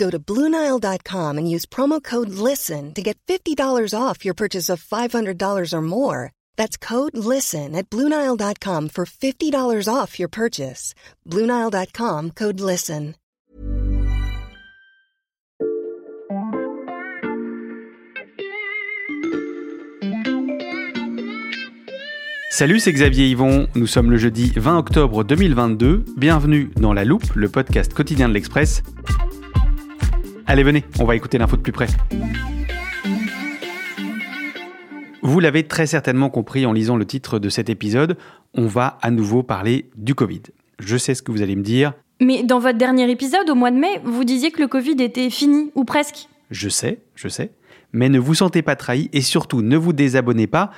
Go to Bluenile.com and use promo code LISTEN to get $50 off your purchase of $500 or more. That's code LISTEN at Bluenile.com for $50 off your purchase. Bluenile.com code LISTEN. Salut, c'est Xavier Yvon. Nous sommes le jeudi 20 octobre 2022. Bienvenue dans La Loupe, le podcast quotidien de l'Express. Allez, venez, on va écouter l'info de plus près. Vous l'avez très certainement compris en lisant le titre de cet épisode, on va à nouveau parler du Covid. Je sais ce que vous allez me dire. Mais dans votre dernier épisode, au mois de mai, vous disiez que le Covid était fini, ou presque. Je sais, je sais. Mais ne vous sentez pas trahi et surtout ne vous désabonnez pas.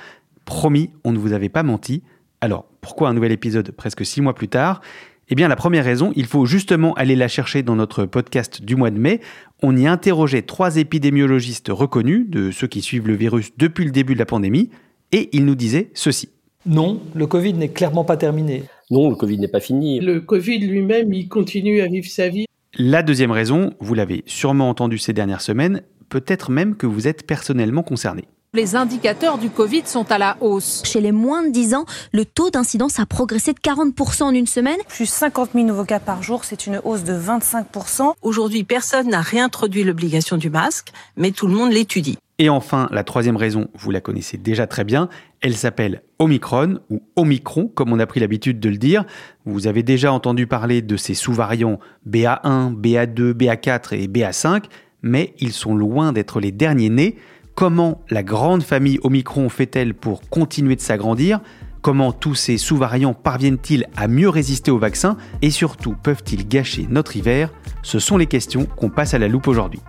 Promis, on ne vous avait pas menti. Alors, pourquoi un nouvel épisode presque six mois plus tard? Eh bien, la première raison, il faut justement aller la chercher dans notre podcast du mois de mai. On y interrogeait trois épidémiologistes reconnus, de ceux qui suivent le virus depuis le début de la pandémie, et ils nous disaient ceci. Non, le Covid n'est clairement pas terminé. Non, le Covid n'est pas fini. Le Covid lui-même, il continue à vivre sa vie. La deuxième raison, vous l'avez sûrement entendu ces dernières semaines, peut-être même que vous êtes personnellement concerné. Les indicateurs du Covid sont à la hausse. Chez les moins de 10 ans, le taux d'incidence a progressé de 40% en une semaine. Plus 50 000 nouveaux cas par jour, c'est une hausse de 25%. Aujourd'hui, personne n'a réintroduit l'obligation du masque, mais tout le monde l'étudie. Et enfin, la troisième raison, vous la connaissez déjà très bien, elle s'appelle Omicron ou Omicron, comme on a pris l'habitude de le dire. Vous avez déjà entendu parler de ces sous-variants BA1, BA2, BA4 et BA5, mais ils sont loin d'être les derniers nés. Comment la grande famille Omicron fait-elle pour continuer de s'agrandir? Comment tous ces sous-variants parviennent-ils à mieux résister au vaccin? Et surtout, peuvent-ils gâcher notre hiver? Ce sont les questions qu'on passe à la loupe aujourd'hui.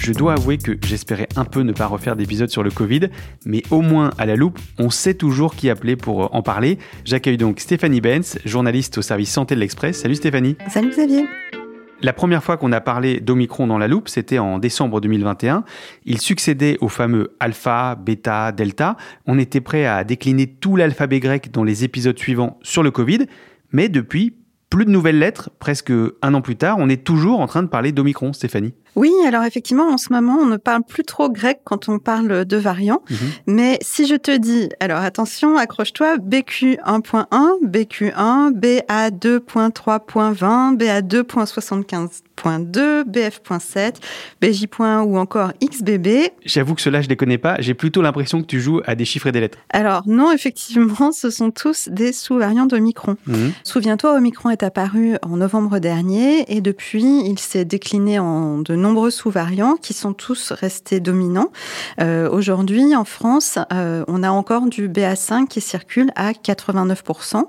Je dois avouer que j'espérais un peu ne pas refaire d'épisode sur le Covid, mais au moins à la loupe, on sait toujours qui appeler pour en parler. J'accueille donc Stéphanie Benz, journaliste au service santé de l'Express. Salut Stéphanie. Salut Xavier. La première fois qu'on a parlé d'Omicron dans la loupe, c'était en décembre 2021. Il succédait au fameux alpha, bêta, delta. On était prêt à décliner tout l'alphabet grec dans les épisodes suivants sur le Covid, mais depuis, plus de nouvelles lettres, presque un an plus tard, on est toujours en train de parler d'Omicron, Stéphanie. Oui, alors effectivement, en ce moment, on ne parle plus trop grec quand on parle de variants. Mhm. Mais si je te dis, alors attention, accroche-toi, BQ1.1, BQ1, BA2.3.20, BA2.75 BF.2, BF.7, BJ. ou encore XBB. J'avoue que ceux-là, je les connais pas. J'ai plutôt l'impression que tu joues à des chiffres et des lettres. Alors, non, effectivement, ce sont tous des sous-variants d'Omicron. Mhm. Souviens-toi, Omicron est apparu en novembre dernier et depuis, il s'est décliné en de nombreux sous-variants qui sont tous restés dominants. Euh, aujourd'hui, en France, euh, on a encore du BA5 qui circule à 89%.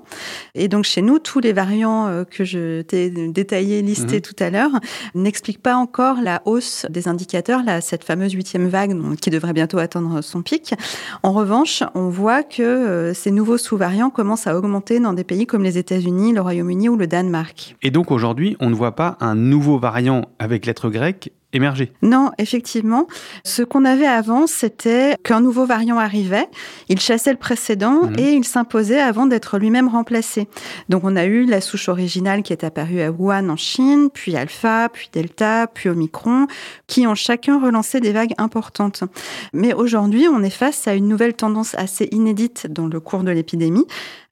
Et donc, chez nous, tous les variants euh, que je t'ai détaillés, listés mhm. tout à l'heure, n'expliquent pas encore la hausse des indicateurs, là, cette fameuse huitième vague qui devrait bientôt atteindre son pic. En revanche, on voit que euh, ces nouveaux sous-variants commencent à augmenter dans des pays comme les États-Unis, le Royaume-Uni ou le Danemark. Et donc aujourd'hui, on ne voit pas un nouveau variant avec lettre grecque émerger. Non, effectivement. Ce qu'on avait avant, c'était qu'un nouveau variant arrivait, il chassait le précédent Mhm. et il s'imposait avant d'être lui-même remplacé. Donc on a eu la souche originale qui est apparue à Wuhan en Chine, puis Alpha, puis Delta, puis Omicron, qui ont chacun relancé des vagues importantes. Mais aujourd'hui, on est face à une nouvelle tendance assez inédite dans le cours de l'épidémie.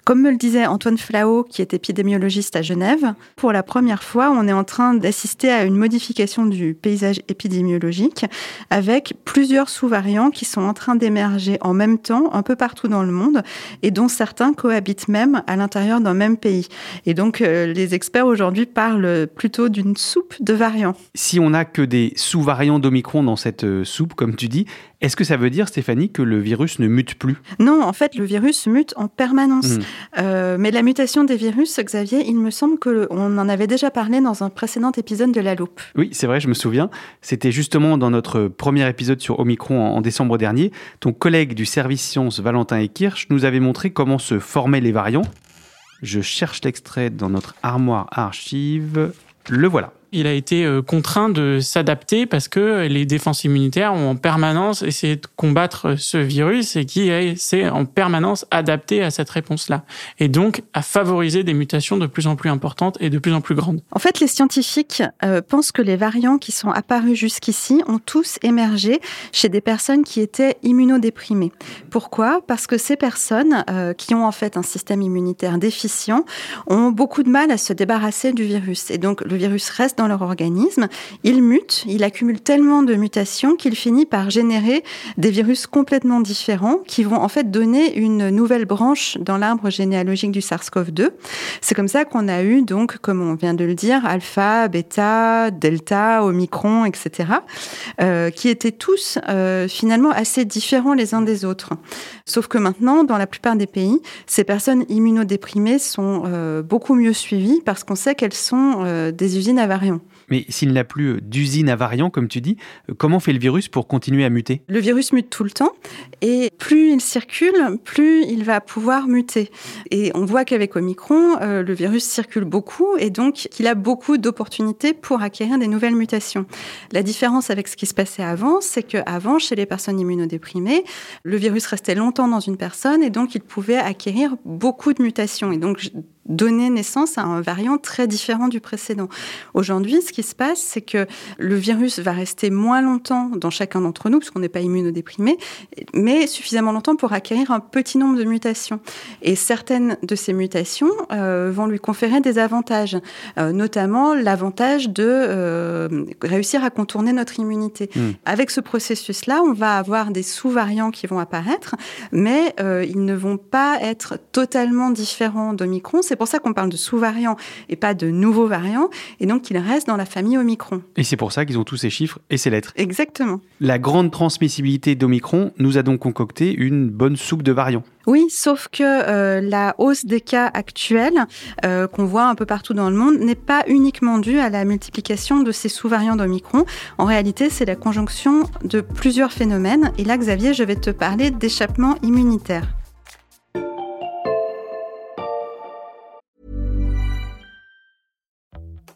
Comme me le disait Antoine Flao, qui est épidémiologiste à Genève, pour la première fois, on est en train d'assister à une modification du paysage épidémiologique avec plusieurs sous-variants qui sont en train d'émerger en même temps un peu partout dans le monde et dont certains cohabitent même à l'intérieur d'un même pays. Et donc, euh, les experts aujourd'hui parlent plutôt d'une soupe de variants. Si on n'a que des sous-variants d'Omicron dans cette euh, soupe, comme tu dis, est-ce que ça veut dire, Stéphanie, que le virus ne mute plus? Non, en fait, le virus mute en permanence. Mmh. Euh, mais la mutation des virus, Xavier, il me semble qu'on en avait déjà parlé dans un précédent épisode de La Loupe. Oui, c'est vrai, je me souviens. C'était justement dans notre premier épisode sur Omicron en, décembre dernier. Ton collègue du service sciences, Valentin Ekirch, nous avait montré comment se formaient les variants. Je cherche l'extrait dans notre armoire archive. Le voilà il a été euh, contraint de s'adapter parce que les défenses immunitaires ont en permanence essayé de combattre ce virus et qui s'est en permanence adapté à cette réponse-là. Et donc à favoriser des mutations de plus en plus importantes et de plus en plus grandes. En fait, les scientifiques euh, pensent que les variants qui sont apparus jusqu'ici ont tous émergé chez des personnes qui étaient immunodéprimées. Pourquoi? Parce que ces personnes euh, qui ont en fait un système immunitaire déficient ont beaucoup de mal à se débarrasser du virus. Et donc le virus reste dans leur organisme, il mute, il accumule tellement de mutations qu'il finit par générer des virus complètement différents qui vont en fait donner une nouvelle branche dans l'arbre généalogique du SARS-CoV-2. C'est comme ça qu'on a eu donc, comme on vient de le dire, alpha, bêta, delta, omicron, etc., euh, qui étaient tous euh, finalement assez différents les uns des autres. Sauf que maintenant, dans la plupart des pays, ces personnes immunodéprimées sont euh, beaucoup mieux suivies parce qu'on sait qu'elles sont des usines à Mais s'il n'a plus d'usine à variants, comme tu dis, comment fait le virus pour continuer à muter? Le virus mute tout le temps et plus il circule, plus il va pouvoir muter. Et on voit qu'avec Omicron, euh, le virus circule beaucoup et donc il a beaucoup d'opportunités pour acquérir des nouvelles mutations. La différence avec ce qui se passait avant, c'est qu'avant, chez les personnes immunodéprimées, le virus restait longtemps dans une personne et donc il pouvait acquérir beaucoup de mutations. Et donc donner naissance à un variant très différent du précédent. Aujourd'hui, ce qui se passe, c'est que le virus va rester moins longtemps dans chacun d'entre nous, puisqu'on n'est pas immunodéprimé, mais suffisamment longtemps pour acquérir un petit nombre de mutations. Et certaines de ces mutations euh, vont lui conférer des avantages, euh, notamment l'avantage de euh, réussir à contourner notre immunité. Hmm. Avec ce processus-là, on va avoir des sous-variants qui vont apparaître, mais ils ne vont pas être totalement différents d'Omicron. C'est pour ça qu'on parle de sous-variants et pas de nouveaux variants. Et donc, ils restent dans la famille Omicron. Et c'est pour ça qu'ils ont tous ces chiffres et ces lettres. Exactement. La grande transmissibilité d'Omicron nous a donc concocté une bonne soupe de variants. Oui, sauf que euh, la hausse des cas actuels euh, qu'on voit un peu partout dans le monde n'est pas uniquement due à la multiplication de ces sous-variants d'Omicron. En réalité, c'est la conjonction de plusieurs phénomènes. Et là, Xavier, je vais te parler d'échappement immunitaire.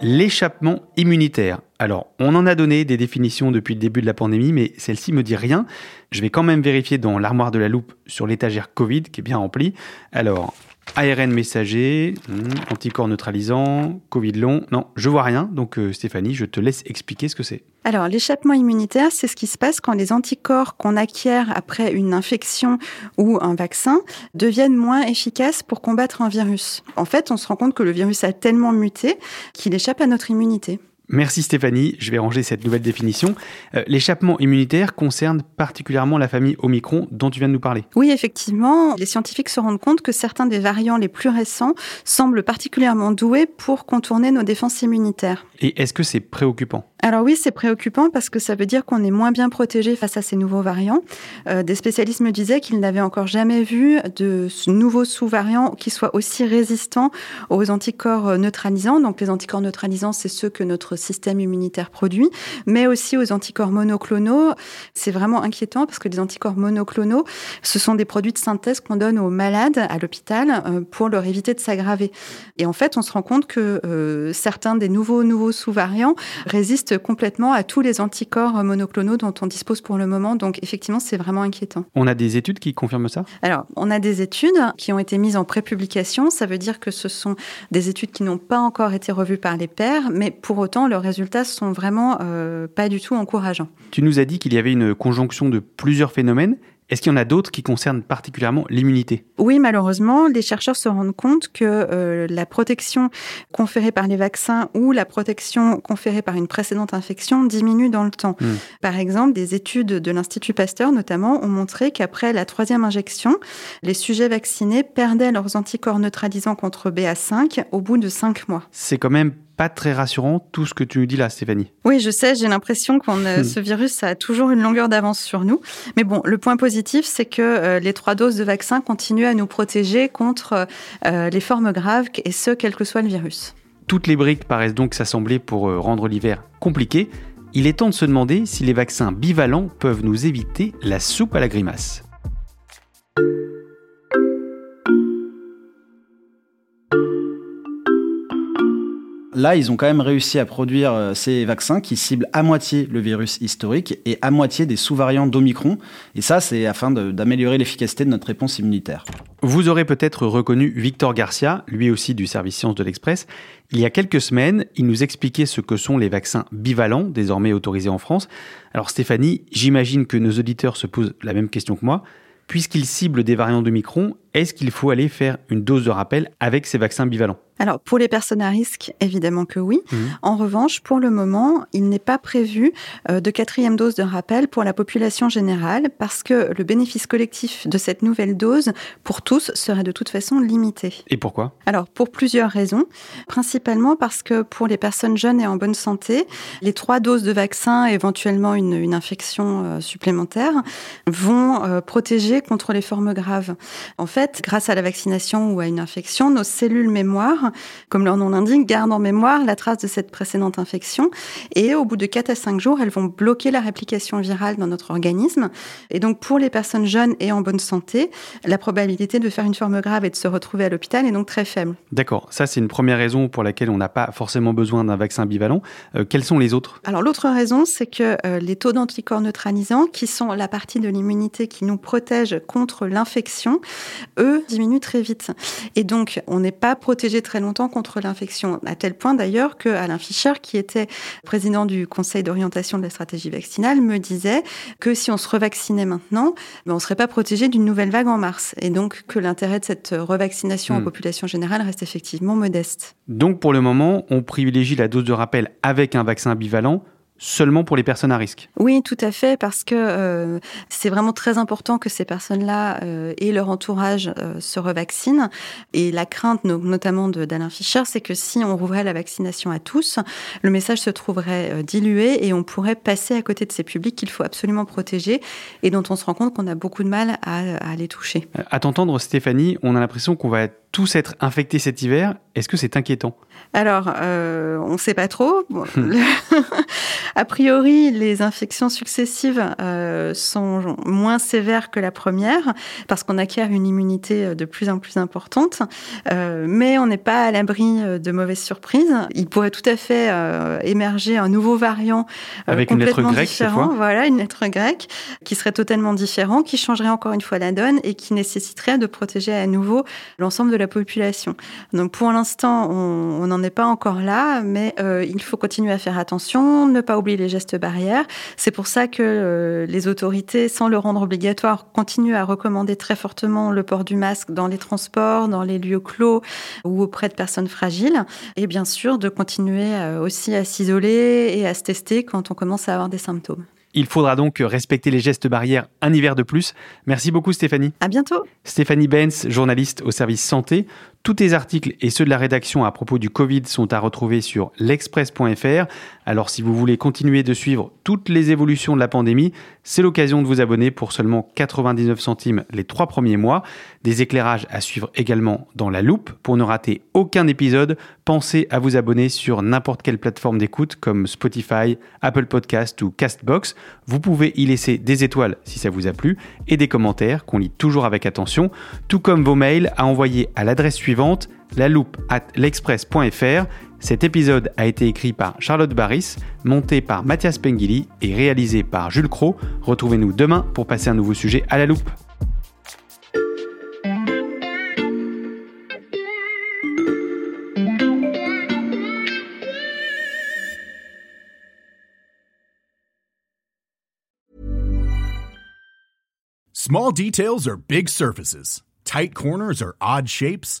L'échappement immunitaire. Alors, on en a donné des définitions depuis le début de la pandémie, mais celle-ci me dit rien. Je vais quand même vérifier dans l'armoire de la loupe sur l'étagère Covid qui est bien remplie. Alors, ARN messager, hmm, anticorps neutralisant, Covid long. Non, je vois rien. Donc euh, Stéphanie, je te laisse expliquer ce que c'est. Alors l'échappement immunitaire, c'est ce qui se passe quand les anticorps qu'on acquiert après une infection ou un vaccin deviennent moins efficaces pour combattre un virus. En fait, on se rend compte que le virus a tellement muté qu'il échappe à notre immunité. Merci Stéphanie, je vais ranger cette nouvelle définition. Euh, l'échappement immunitaire concerne particulièrement la famille Omicron dont tu viens de nous parler. Oui, effectivement, les scientifiques se rendent compte que certains des variants les plus récents semblent particulièrement doués pour contourner nos défenses immunitaires. Et est-ce que c'est préoccupant? Alors oui, c'est préoccupant parce que ça veut dire qu'on est moins bien protégé face à ces nouveaux variants. Euh, des spécialistes me disaient qu'ils n'avaient encore jamais vu de nouveaux sous-variants qui soient aussi résistants aux anticorps neutralisants. Donc les anticorps neutralisants, c'est ceux que notre système immunitaire produit, mais aussi aux anticorps monoclonaux. C'est vraiment inquiétant parce que les anticorps monoclonaux, ce sont des produits de synthèse qu'on donne aux malades à l'hôpital euh, pour leur éviter de s'aggraver. Et en fait, on se rend compte que euh, certains des nouveaux nouveaux sous-variants résistent complètement à tous les anticorps monoclonaux dont on dispose pour le moment. Donc effectivement, c'est vraiment inquiétant. On a des études qui confirment ça? Alors, on a des études qui ont été mises en prépublication. Ça veut dire que ce sont des études qui n'ont pas encore été revues par les pairs, mais pour autant, leurs résultats sont vraiment euh, pas du tout encourageants. Tu nous as dit qu'il y avait une conjonction de plusieurs phénomènes. Est-ce qu'il y en a d'autres qui concernent particulièrement l'immunité? Oui, malheureusement, les chercheurs se rendent compte que euh, la protection conférée par les vaccins ou la protection conférée par une précédente infection diminue dans le temps. Hmm. Par exemple, des études de l'Institut Pasteur notamment ont montré qu'après la troisième injection, les sujets vaccinés perdaient leurs anticorps neutralisants contre BA5 au bout de cinq mois. C'est quand même pas très rassurant tout ce que tu nous dis là, Stéphanie. Oui, je sais, j'ai l'impression que Hmm. ce virus a toujours une longueur d'avance sur nous. Mais bon, le point positif, c'est que euh, les trois doses de vaccin continuent à nous protéger contre euh, les formes graves, et ce, quel que soit le virus. Toutes les briques paraissent donc s'assembler pour euh, rendre l'hiver compliqué. Il est temps de se demander si les vaccins bivalents peuvent nous éviter la soupe à la grimace. Là, ils ont quand même réussi à produire euh, ces vaccins qui ciblent à moitié le virus historique et à moitié des sous-variants d'Omicron. Et ça, c'est afin d'améliorer l'efficacité de notre réponse immunitaire. Vous aurez peut-être reconnu Victor Garcia, lui aussi du service Sciences de l'Express. Il y a quelques semaines, il nous expliquait ce que sont les vaccins bivalents, désormais autorisés en France. Alors Stéphanie, j'imagine que nos auditeurs se posent la même question que moi. Puisqu'ils ciblent des variants de Micron, est-ce qu'il faut aller faire une dose de rappel avec ces vaccins bivalents? Alors, pour les personnes à risque, évidemment que oui. En revanche, pour le moment, il n'est pas prévu euh, de quatrième dose de rappel pour la population générale parce que le bénéfice collectif de cette nouvelle dose pour tous serait de toute façon limité. Et pourquoi? Alors, pour plusieurs raisons. Principalement parce que pour les personnes jeunes et en bonne santé, les trois doses de vaccin, éventuellement une, une infection euh, supplémentaire, vont euh, protéger contre les formes graves. En fait, grâce à la vaccination ou à une infection, nos cellules mémoire, comme leur nom l'indique, gardent en mémoire la trace de cette précédente infection. Et au bout de 4 à 5 jours, elles vont bloquer la réplication virale dans notre organisme. Et donc, pour les personnes jeunes et en bonne santé, la probabilité de faire une forme grave et de se retrouver à l'hôpital est donc très faible. D'accord, ça c'est une première raison pour laquelle on n'a pas forcément besoin d'un vaccin bivalent. Euh, quelles sont les autres? Alors l'autre raison, c'est que euh, les taux d'anticorps neutralisants, qui sont la partie de l'immunité qui nous protège contre l'infection, eux diminuent très vite. Et donc on n'est pas protégé très longtemps contre l'infection, à tel point d'ailleurs que Alain Fischer, qui était président du Conseil d'orientation de la stratégie vaccinale, me disait que si on se revaccinait maintenant, ben, on ne serait pas protégé d'une nouvelle vague en mars. Et donc que l'intérêt de cette revaccination en Hmm. population générale reste effectivement modeste. Donc pour le moment, on privilégie la dose de rappel avec un vaccin bivalent seulement pour les personnes à risque. Oui, tout à fait, parce que euh, c'est vraiment très important que ces personnes-là euh, et leur entourage euh, se revaccinent. Et la crainte, no- notamment de- d'Alain Fischer, c'est que si on rouvrait la vaccination à tous, le message se trouverait dilué et on pourrait passer à côté de ces publics qu'il faut absolument protéger et dont on se rend compte qu'on a beaucoup de mal à, à les toucher. À t'entendre Stéphanie, on a l'impression qu'on va tous être infectés cet hiver. Est-ce que c'est inquiétant? Alors, euh, on ne sait pas trop. Bon, le- a priori, les infections successives euh, sont moins sévères que la première parce qu'on acquiert une immunité euh, de plus en plus importante. Euh, mais on n'est pas à l'abri de mauvaises surprises. Il pourrait tout à fait émerger un nouveau variant Avec une lettre grecque, différent. Voilà, une lettre grecque qui serait totalement différent, qui changerait encore une fois la donne et qui nécessiterait de protéger à nouveau l'ensemble de la population. Donc pour l'instant, on n'en est pas encore là, mais euh, il faut continuer à faire attention, ne pas oublier les gestes barrières. C'est pour ça que euh, les autorités, sans le rendre obligatoire, continuent à recommander très fortement le port du masque dans les transports, dans les lieux clos ou auprès de personnes fragiles. Et bien sûr, de continuer euh, aussi à s'isoler et à se tester quand on commence à avoir des symptômes. Il faudra donc respecter les gestes barrières un hiver de plus. Merci beaucoup Stéphanie. À bientôt. Stéphanie Benz, journaliste au service santé. Tous tes articles et ceux de la rédaction à propos du Covid sont à retrouver sur l'express.fr. Alors si vous voulez continuer de suivre toutes les évolutions de la pandémie, c'est l'occasion de vous abonner pour seulement 99 centimes les trois premiers mois. Des éclairages à suivre également dans la loupe. Pour ne rater aucun épisode, pensez à vous abonner sur n'importe quelle plateforme d'écoute comme Spotify, Apple Podcast ou Castbox. Vous pouvez y laisser des étoiles si ça vous a plu et des commentaires qu'on lit toujours avec attention, tout comme vos mails à envoyer à l'adresse suivante la loupe at l'express.fr. Cet épisode a été écrit par Charlotte Barris, monté par Mathias Pengili et réalisé par Jules Cro. Retrouvez-nous demain pour passer un nouveau sujet à la loupe. Small details are big surfaces. Tight corners are odd shapes.